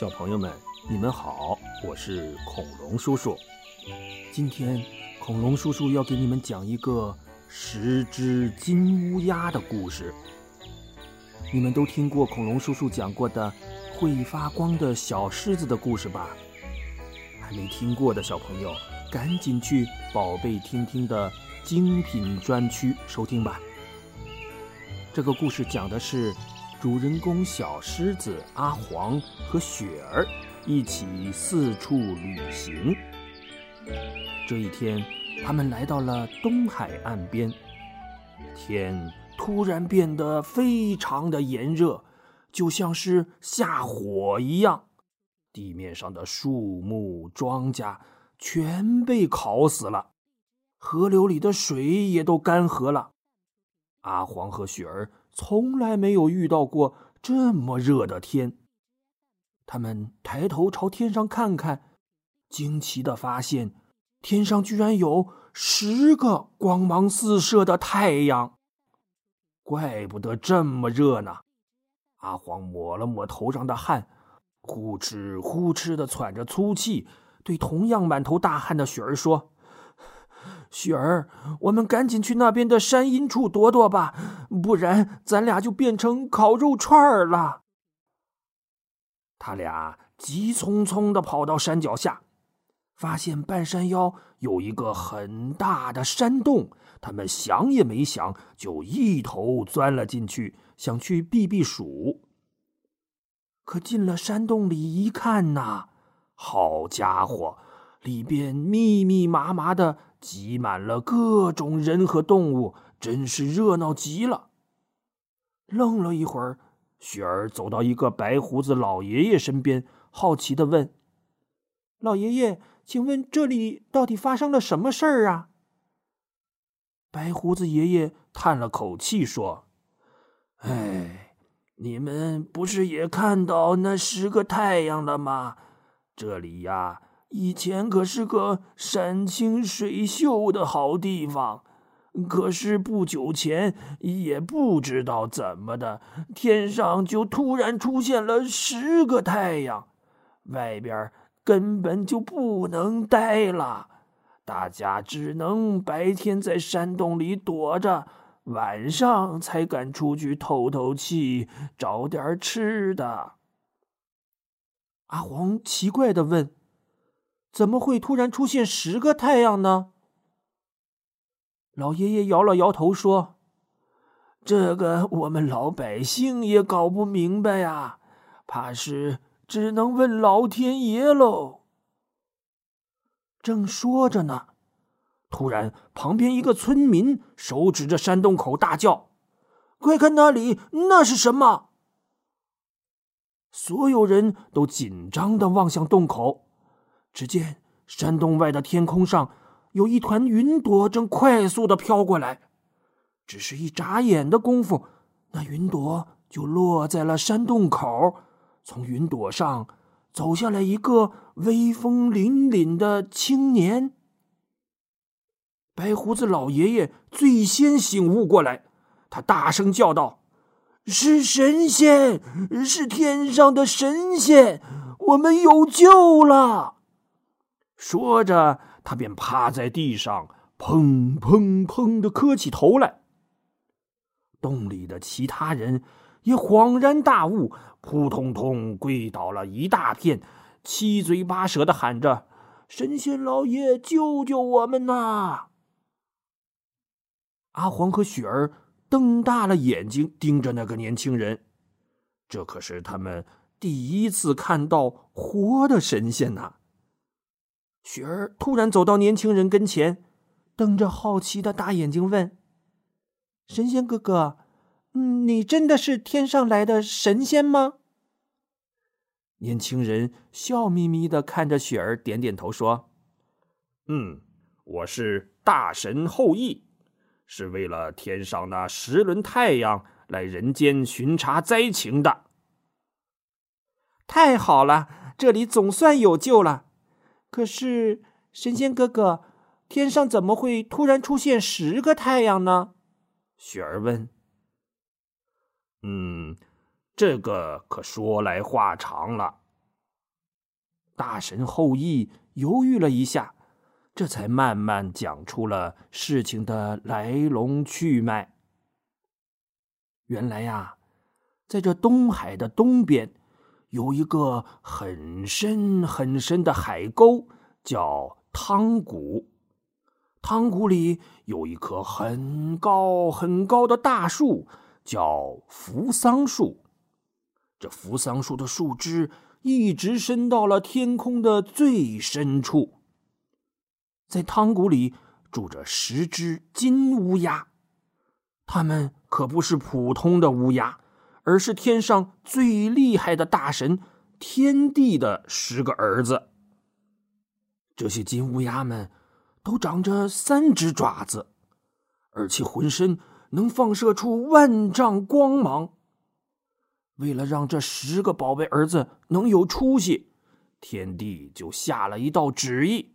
小朋友们，你们好，我是恐龙叔叔。今天，恐龙叔叔要给你们讲一个十只金乌鸦的故事。你们都听过恐龙叔叔讲过的会发光的小狮子的故事吧？还没听过的小朋友，赶紧去宝贝听听的精品专区收听吧。这个故事讲的是。主人公小狮子阿黄和雪儿一起四处旅行。这一天，他们来到了东海岸边，天突然变得非常的炎热，就像是下火一样。地面上的树木、庄稼全被烤死了，河流里的水也都干涸了。阿黄和雪儿。从来没有遇到过这么热的天。他们抬头朝天上看看，惊奇的发现，天上居然有十个光芒四射的太阳。怪不得这么热呢！阿黄抹了抹头上的汗，呼哧呼哧的喘着粗气，对同样满头大汗的雪儿说。雪儿，我们赶紧去那边的山阴处躲躲吧，不然咱俩就变成烤肉串儿了。他俩急匆匆的跑到山脚下，发现半山腰有一个很大的山洞，他们想也没想，就一头钻了进去，想去避避暑。可进了山洞里一看呐，好家伙，里边密密麻麻的。挤满了各种人和动物，真是热闹极了。愣了一会儿，雪儿走到一个白胡子老爷爷身边，好奇的问：“老爷爷，请问这里到底发生了什么事儿啊？”白胡子爷爷叹了口气说：“哎，你们不是也看到那十个太阳了吗？这里呀。”以前可是个山清水秀的好地方，可是不久前也不知道怎么的，天上就突然出现了十个太阳，外边根本就不能待了，大家只能白天在山洞里躲着，晚上才敢出去透透气，找点吃的。阿黄奇怪的问。怎么会突然出现十个太阳呢？老爷爷摇了摇头说：“这个我们老百姓也搞不明白呀，怕是只能问老天爷喽。”正说着呢，突然旁边一个村民手指着山洞口大叫：“快看那里，那是什么？”所有人都紧张的望向洞口。只见山洞外的天空上有一团云朵正快速的飘过来，只是一眨眼的功夫，那云朵就落在了山洞口。从云朵上走下来一个威风凛凛的青年。白胡子老爷爷最先醒悟过来，他大声叫道：“是神仙，是天上的神仙，我们有救了！”说着，他便趴在地上，砰砰砰的磕起头来。洞里的其他人也恍然大悟，扑通通跪倒了一大片，七嘴八舌的喊着：“神仙老爷，救救我们呐！”阿黄和雪儿瞪大了眼睛盯着那个年轻人，这可是他们第一次看到活的神仙呐！雪儿突然走到年轻人跟前，瞪着好奇的大眼睛问：“神仙哥哥，你真的是天上来的神仙吗？”年轻人笑眯眯的看着雪儿，点点头说：“嗯，我是大神后羿，是为了天上那十轮太阳来人间巡查灾情的。”太好了，这里总算有救了。可是，神仙哥哥，天上怎么会突然出现十个太阳呢？雪儿问。嗯，这个可说来话长了。大神后羿犹豫了一下，这才慢慢讲出了事情的来龙去脉。原来呀，在这东海的东边，有一个很深很深的海沟，叫汤谷。汤谷里有一棵很高很高的大树，叫扶桑树。这扶桑树的树枝。一直伸到了天空的最深处。在汤谷里住着十只金乌鸦，它们可不是普通的乌鸦，而是天上最厉害的大神天帝的十个儿子。这些金乌鸦们都长着三只爪子，而且浑身能放射出万丈光芒。为了让这十个宝贝儿子能有出息，天帝就下了一道旨意，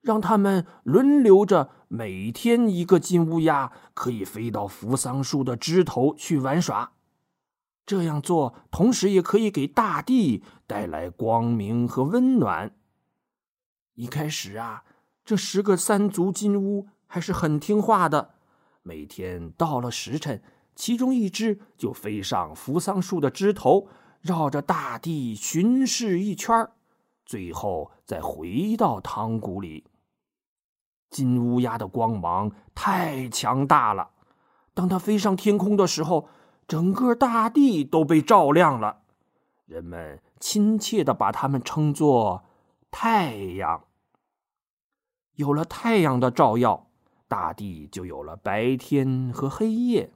让他们轮流着每天一个金乌鸦可以飞到扶桑树的枝头去玩耍。这样做，同时也可以给大地带来光明和温暖。一开始啊，这十个三足金乌还是很听话的，每天到了时辰。其中一只就飞上扶桑树的枝头，绕着大地巡视一圈最后再回到汤谷里。金乌鸦的光芒太强大了，当它飞上天空的时候，整个大地都被照亮了。人们亲切的把它们称作太阳。有了太阳的照耀，大地就有了白天和黑夜。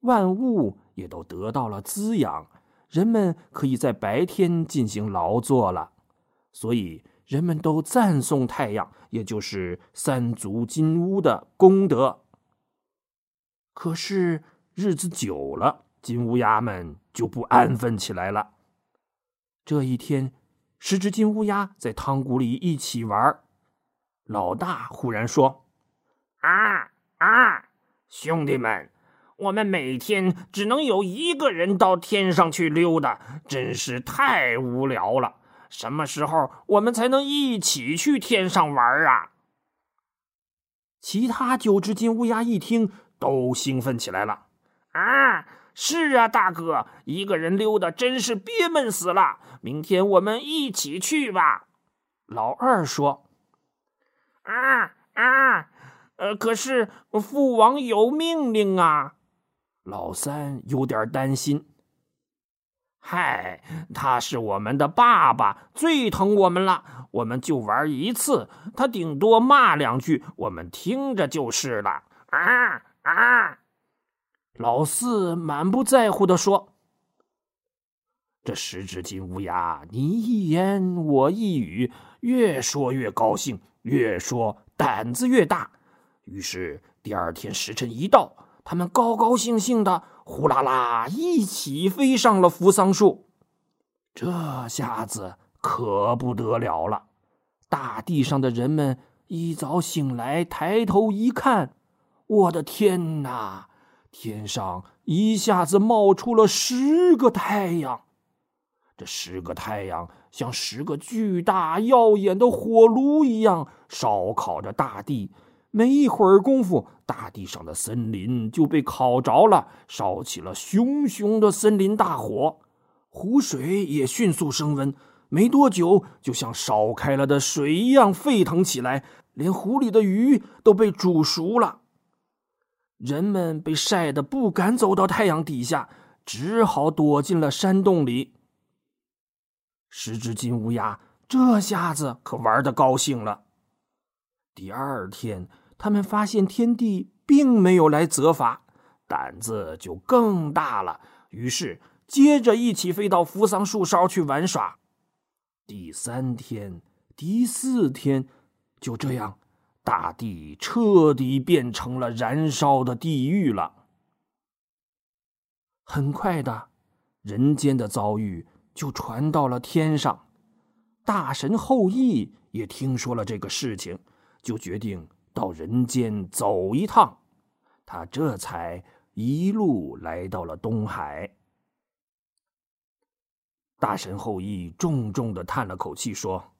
万物也都得到了滋养，人们可以在白天进行劳作了，所以人们都赞颂太阳，也就是三足金乌的功德。可是日子久了，金乌鸦们就不安分起来了。这一天，十只金乌鸦在汤谷里一起玩，老大忽然说：“啊啊，兄弟们！”我们每天只能有一个人到天上去溜达，真是太无聊了。什么时候我们才能一起去天上玩啊？其他九只金乌鸦一听，都兴奋起来了。啊，是啊，大哥，一个人溜达真是憋闷死了。明天我们一起去吧。老二说。啊啊，呃，可是父王有命令啊。老三有点担心。嗨，他是我们的爸爸，最疼我们了。我们就玩一次，他顶多骂两句，我们听着就是了。啊啊！老四满不在乎的说：“这十只金乌鸦，你一言我一语，越说越高兴，越说胆子越大。于是第二天时辰一到。”他们高高兴兴的，呼啦啦一起飞上了扶桑树。这下子可不得了了！大地上的人们一早醒来，抬头一看，我的天哪！天上一下子冒出了十个太阳。这十个太阳像十个巨大耀眼的火炉一样，烧烤着大地。没一会儿功夫，大地上的森林就被烤着了，烧起了熊熊的森林大火。湖水也迅速升温，没多久就像烧开了的水一样沸腾起来，连湖里的鱼都被煮熟了。人们被晒得不敢走到太阳底下，只好躲进了山洞里。十只金乌鸦这下子可玩的高兴了。第二天。他们发现天帝并没有来责罚，胆子就更大了。于是接着一起飞到扶桑树梢去玩耍。第三天、第四天，就这样，大地彻底变成了燃烧的地狱了。很快的，人间的遭遇就传到了天上。大神后羿也听说了这个事情，就决定。到人间走一趟，他这才一路来到了东海。大神后羿重重的叹了口气，说：“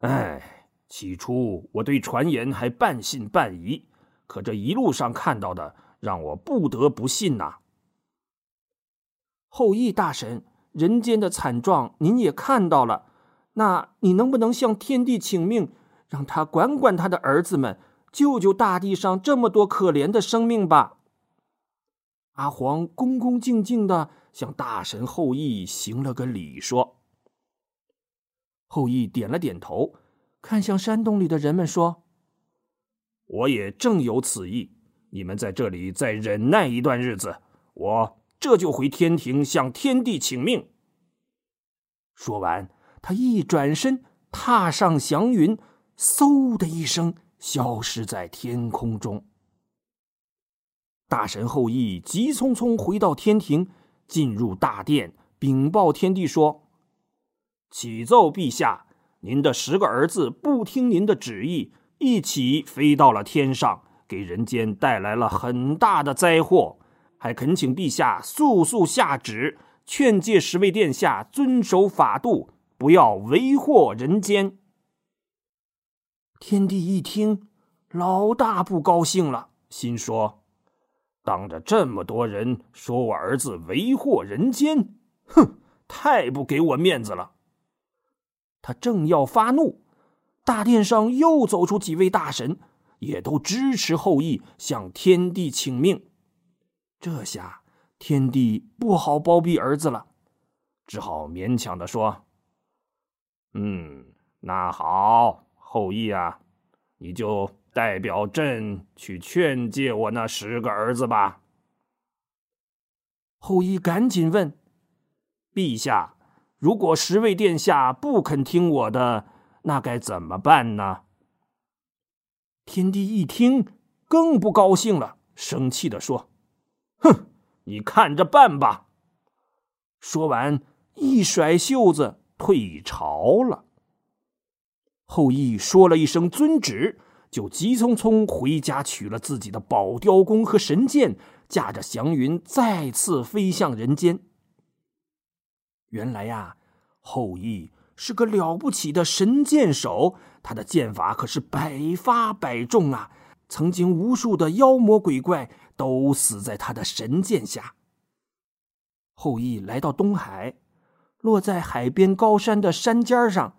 哎，起初我对传言还半信半疑，可这一路上看到的，让我不得不信呐。后羿大神，人间的惨状您也看到了，那你能不能向天帝请命，让他管管他的儿子们，救救大地上这么多可怜的生命吧？阿黄恭恭敬敬的向大神后羿行了个礼，说：“后羿点了点头，看向山洞里的人们说：‘我也正有此意，你们在这里再忍耐一段日子，我这就回天庭向天帝请命。’说完，他一转身，踏上祥云，嗖的一声，消失在天空中。”大神后羿急匆匆回到天庭，进入大殿，禀报天帝说：“启奏陛下，您的十个儿子不听您的旨意，一起飞到了天上，给人间带来了很大的灾祸。还恳请陛下速速下旨，劝诫十位殿下遵守法度，不要为祸人间。”天帝一听，老大不高兴了，心说。当着这么多人说我儿子为祸人间，哼，太不给我面子了。他正要发怒，大殿上又走出几位大神，也都支持后羿向天帝请命。这下天帝不好包庇儿子了，只好勉强的说：“嗯，那好，后羿啊，你就。”代表朕去劝诫我那十个儿子吧。后羿赶紧问：“陛下，如果十位殿下不肯听我的，那该怎么办呢？”天帝一听，更不高兴了，生气的说：“哼，你看着办吧！”说完，一甩袖子退朝了。后羿说了一声“遵旨”。就急匆匆回家取了自己的宝雕弓和神剑，驾着祥云再次飞向人间。原来呀，后羿是个了不起的神箭手，他的剑法可是百发百中啊！曾经无数的妖魔鬼怪都死在他的神剑下。后羿来到东海，落在海边高山的山尖上。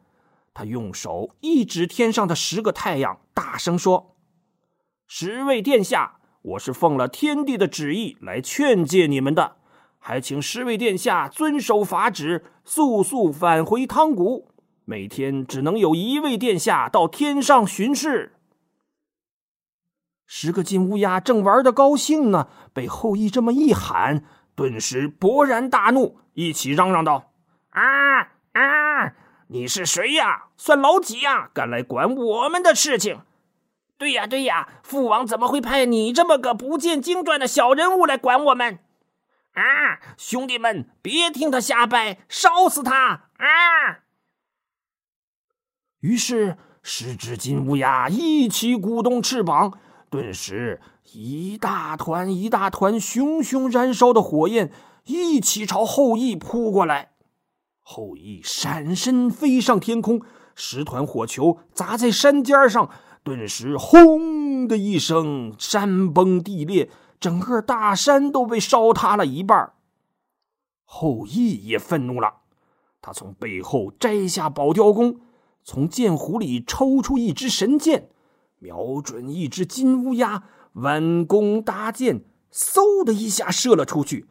他用手一指天上的十个太阳，大声说：“十位殿下，我是奉了天帝的旨意来劝诫你们的，还请十位殿下遵守法旨，速速返回汤谷。每天只能有一位殿下到天上巡视。”十个金乌鸦正玩的高兴呢，被后羿这么一喊，顿时勃然大怒，一起嚷嚷道：“啊啊！”你是谁呀？算老几呀？敢来管我们的事情？对呀，对呀，父王怎么会派你这么个不见经传的小人物来管我们？啊，兄弟们，别听他瞎掰，烧死他！啊！于是，十只金乌鸦一起鼓动翅膀，顿时一大团一大团熊熊燃烧的火焰一起朝后羿扑过来。后羿闪身飞上天空，十团火球砸在山尖上，顿时轰的一声，山崩地裂，整个大山都被烧塌了一半。后羿也愤怒了，他从背后摘下宝雕弓，从箭壶里抽出一支神箭，瞄准一只金乌鸦，弯弓搭箭，嗖的一下射了出去。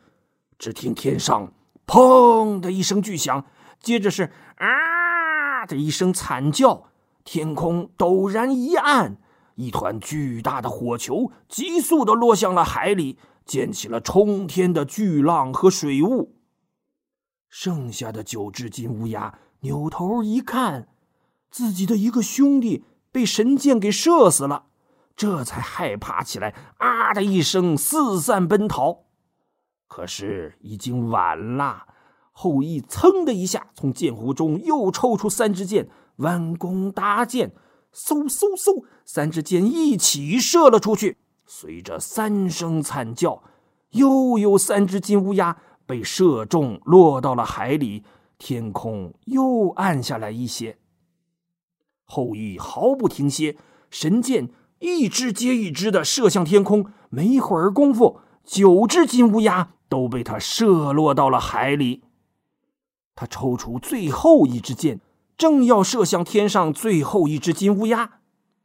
只听天上。砰的一声巨响，接着是啊的一声惨叫，天空陡然一暗，一团巨大的火球急速的落向了海里，溅起了冲天的巨浪和水雾。剩下的九只金乌鸦扭头一看，自己的一个兄弟被神箭给射死了，这才害怕起来，啊的一声四散奔逃。可是已经晚了，后羿噌的一下从剑壶中又抽出三支箭，弯弓搭箭，嗖嗖嗖，三支箭一起射了出去。随着三声惨叫，又有三只金乌鸦被射中，落到了海里。天空又暗下来一些。后羿毫不停歇，神箭一支接一支的射向天空。没一会儿功夫，九只金乌鸦都被他射落到了海里。他抽出最后一支箭，正要射向天上最后一只金乌鸦，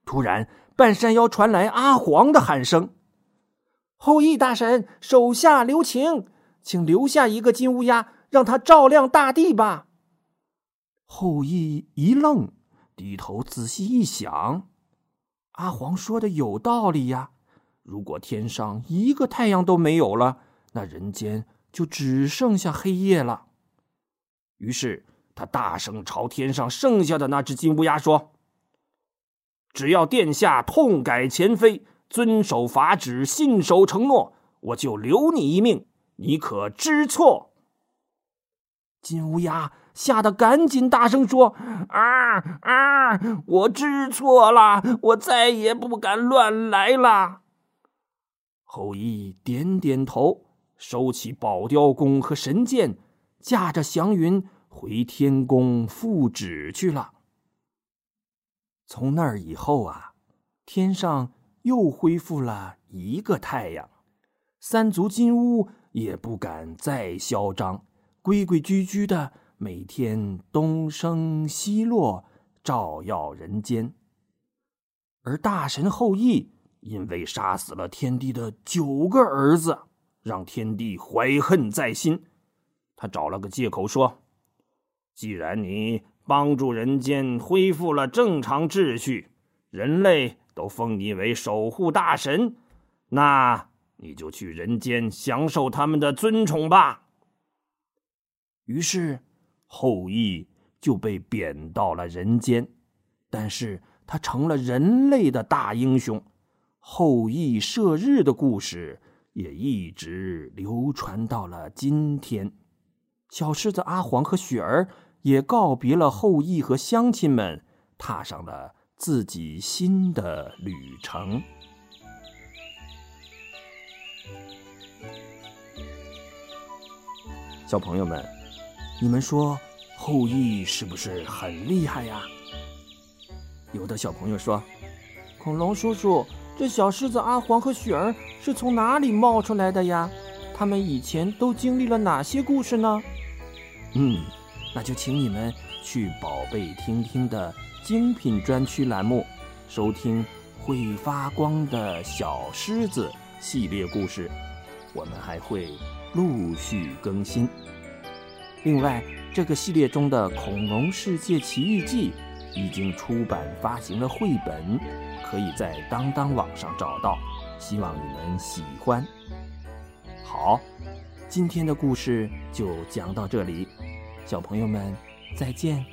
突然半山腰传来阿黄的喊声：“后羿大神，手下留情，请留下一个金乌鸦，让它照亮大地吧。”后羿一愣，低头仔细一想，阿黄说的有道理呀。如果天上一个太阳都没有了，那人间就只剩下黑夜了。于是他大声朝天上剩下的那只金乌鸦说：“只要殿下痛改前非，遵守法旨，信守承诺，我就留你一命。你可知错？”金乌鸦吓得赶紧大声说：“啊啊！我知错了，我再也不敢乱来了。”后羿点点头，收起宝雕弓和神箭。驾着祥云回天宫复旨去了。从那儿以后啊，天上又恢复了一个太阳，三足金乌也不敢再嚣张，规规矩矩的每天东升西落，照耀人间。而大神后羿因为杀死了天帝的九个儿子，让天帝怀恨在心。他找了个借口说：“既然你帮助人间恢复了正常秩序，人类都封你为守护大神，那你就去人间享受他们的尊崇吧。”于是，后羿就被贬到了人间，但是他成了人类的大英雄。后羿射日的故事也一直流传到了今天。小狮子阿黄和雪儿也告别了后羿和乡亲们，踏上了自己新的旅程。小朋友们，你们说后羿是不是很厉害呀？有的小朋友说：“恐龙叔叔，这小狮子阿黄和雪儿是从哪里冒出来的呀？他们以前都经历了哪些故事呢？”嗯，那就请你们去宝贝听听的精品专区栏目，收听会发光的小狮子系列故事。我们还会陆续更新。另外，这个系列中的《恐龙世界奇遇记》已经出版发行了绘本，可以在当当网上找到。希望你们喜欢。好。今天的故事就讲到这里，小朋友们再见。